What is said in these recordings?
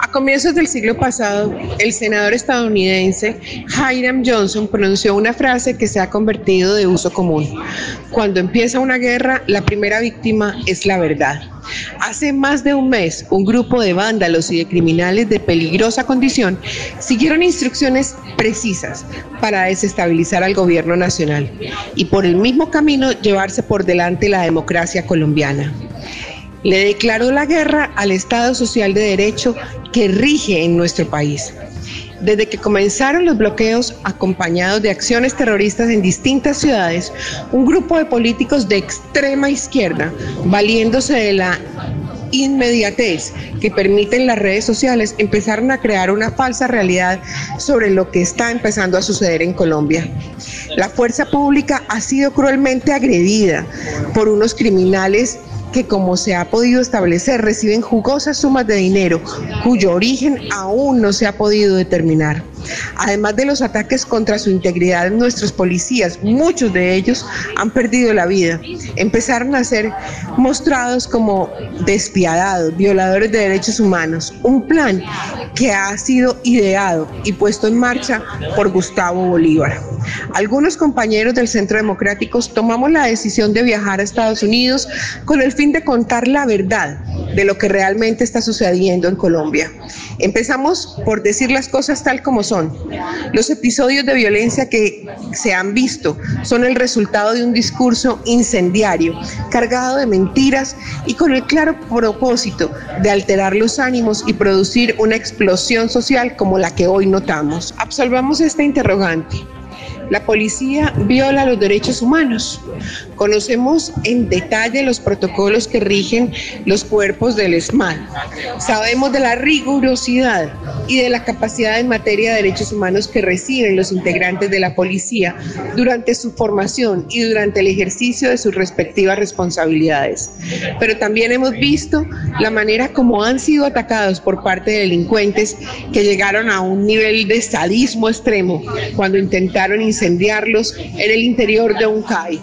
A comienzos del siglo pasado, el senador estadounidense Hiram Johnson pronunció una frase que se ha convertido de uso común. Cuando empieza una guerra, la primera víctima es la verdad. Hace más de un mes, un grupo de vándalos y de criminales de peligrosa condición siguieron instrucciones precisas para desestabilizar al gobierno nacional y por el mismo camino llevarse por delante la democracia colombiana le declaró la guerra al Estado Social de Derecho que rige en nuestro país. Desde que comenzaron los bloqueos acompañados de acciones terroristas en distintas ciudades, un grupo de políticos de extrema izquierda, valiéndose de la inmediatez que permiten las redes sociales, empezaron a crear una falsa realidad sobre lo que está empezando a suceder en Colombia. La fuerza pública ha sido cruelmente agredida por unos criminales que como se ha podido establecer reciben jugosas sumas de dinero cuyo origen aún no se ha podido determinar. Además de los ataques contra su integridad, nuestros policías, muchos de ellos, han perdido la vida. Empezaron a ser mostrados como despiadados, violadores de derechos humanos. Un plan que ha sido ideado y puesto en marcha por Gustavo Bolívar. Algunos compañeros del Centro Democrático tomamos la decisión de viajar a Estados Unidos con el fin de contar la verdad de lo que realmente está sucediendo en Colombia. Empezamos por decir las cosas tal como son. Los episodios de violencia que se han visto son el resultado de un discurso incendiario, cargado de mentiras y con el claro propósito de alterar los ánimos y producir una explosión social como la que hoy notamos. Absolvamos esta interrogante. La policía viola los derechos humanos. Conocemos en detalle los protocolos que rigen los cuerpos del SMAD. Sabemos de la rigurosidad y de la capacidad en materia de derechos humanos que reciben los integrantes de la policía durante su formación y durante el ejercicio de sus respectivas responsabilidades. Pero también hemos visto la manera como han sido atacados por parte de delincuentes que llegaron a un nivel de sadismo extremo cuando intentaron incendiarlos en el interior de un CAI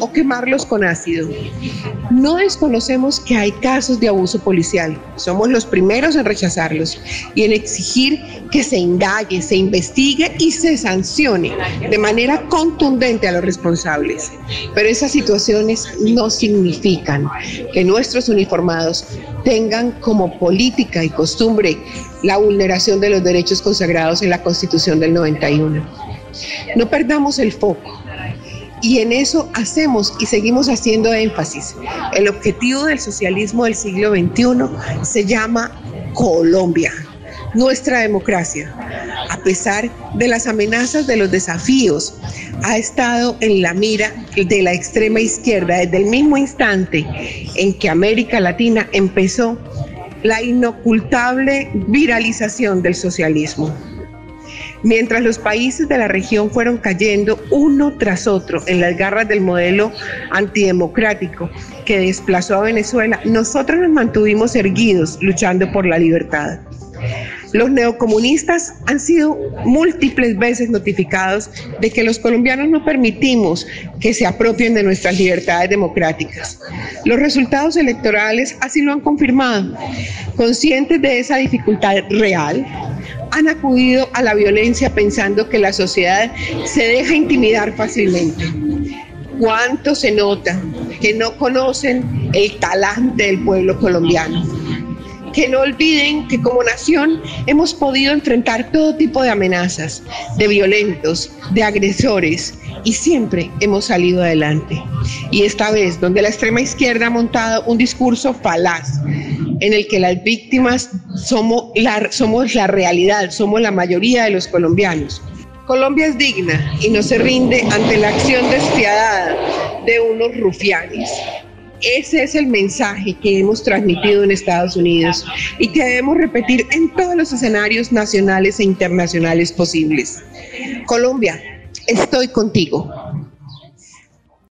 o quemarlos con ácido. No desconocemos que hay casos de abuso policial. Somos los primeros en rechazarlos y en exigir que se indague, se investigue y se sancione de manera contundente a los responsables. Pero esas situaciones no significan que nuestros uniformados tengan como política y costumbre la vulneración de los derechos consagrados en la Constitución del 91. No perdamos el foco. Y en eso hacemos y seguimos haciendo énfasis. El objetivo del socialismo del siglo XXI se llama Colombia, nuestra democracia. A pesar de las amenazas de los desafíos, ha estado en la mira de la extrema izquierda desde el mismo instante en que América Latina empezó la inocultable viralización del socialismo. Mientras los países de la región fueron cayendo uno tras otro en las garras del modelo antidemocrático que desplazó a Venezuela, nosotros nos mantuvimos erguidos luchando por la libertad. Los neocomunistas han sido múltiples veces notificados de que los colombianos no permitimos que se apropien de nuestras libertades democráticas. Los resultados electorales así lo han confirmado. Conscientes de esa dificultad real, han acudido a la violencia pensando que la sociedad se deja intimidar fácilmente. ¿Cuánto se nota que no conocen el talante del pueblo colombiano? Que no olviden que como nación hemos podido enfrentar todo tipo de amenazas, de violentos, de agresores, y siempre hemos salido adelante. Y esta vez, donde la extrema izquierda ha montado un discurso falaz, en el que las víctimas somos la, somos la realidad, somos la mayoría de los colombianos. Colombia es digna y no se rinde ante la acción despiadada de unos rufianes. Ese es el mensaje que hemos transmitido en Estados Unidos y que debemos repetir en todos los escenarios nacionales e internacionales posibles. Colombia, estoy contigo.